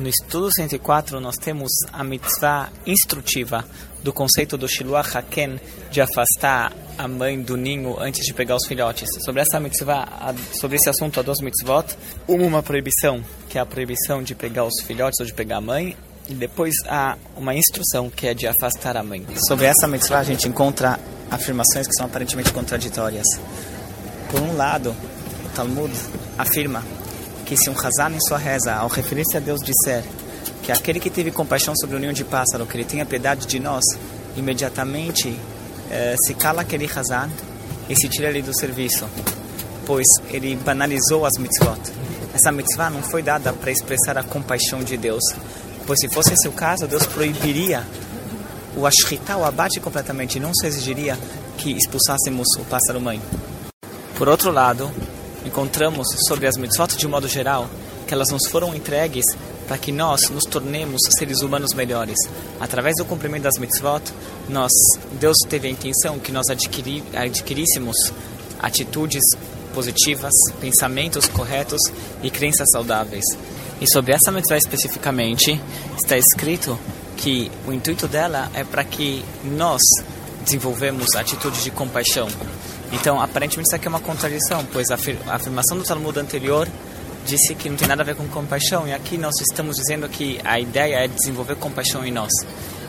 No estudo 104, nós temos a mitzvah instrutiva do conceito do Shiluach Haken de afastar a mãe do ninho antes de pegar os filhotes. Sobre essa mitzvah, sobre esse assunto, há duas mitzvot. Uma, uma proibição, que é a proibição de pegar os filhotes ou de pegar a mãe. E depois há uma instrução, que é de afastar a mãe. Sobre essa mitzvah, a gente encontra afirmações que são aparentemente contraditórias. Por um lado, o Talmud afirma que se um Hazan em sua reza, ao referir-se a Deus, disser que aquele que teve compaixão sobre o ninho de pássaro, que ele tenha piedade de nós, imediatamente eh, se cala aquele Hazan e se tira ele do serviço, pois ele banalizou as mitzvot. Essa mitzvah não foi dada para expressar a compaixão de Deus, pois se fosse esse o caso, Deus proibiria o ashritá, o abate completamente, não se exigiria que expulsássemos o pássaro mãe. Por outro lado, encontramos sobre as mitzvot de modo geral que elas nos foram entregues para que nós nos tornemos seres humanos melhores. Através do cumprimento das mitzvot, nós, Deus teve a intenção que nós adquiri, adquiríssemos atitudes positivas, pensamentos corretos e crenças saudáveis. E sobre essa mitzvah especificamente, está escrito que o intuito dela é para que nós desenvolvemos atitudes de compaixão. Então, aparentemente, isso aqui é uma contradição, pois a afirmação do Talmud anterior disse que não tem nada a ver com compaixão, e aqui nós estamos dizendo que a ideia é desenvolver compaixão em nós.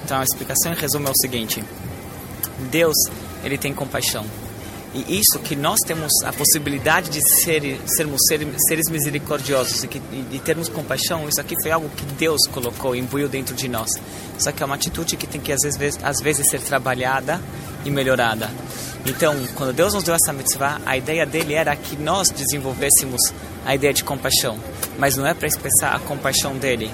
Então, a explicação em resumo é o seguinte: Deus, ele tem compaixão. E isso que nós temos a possibilidade de ser, sermos seres misericordiosos e, que, e, termos compaixão, isso aqui foi algo que Deus colocou, imbuiu dentro de nós. Isso aqui é uma atitude que tem que às vezes, às vezes ser trabalhada e melhorada. Então, quando Deus nos deu essa mitzvah, a ideia dele era que nós desenvolvêssemos a ideia de compaixão. Mas não é para expressar a compaixão dele,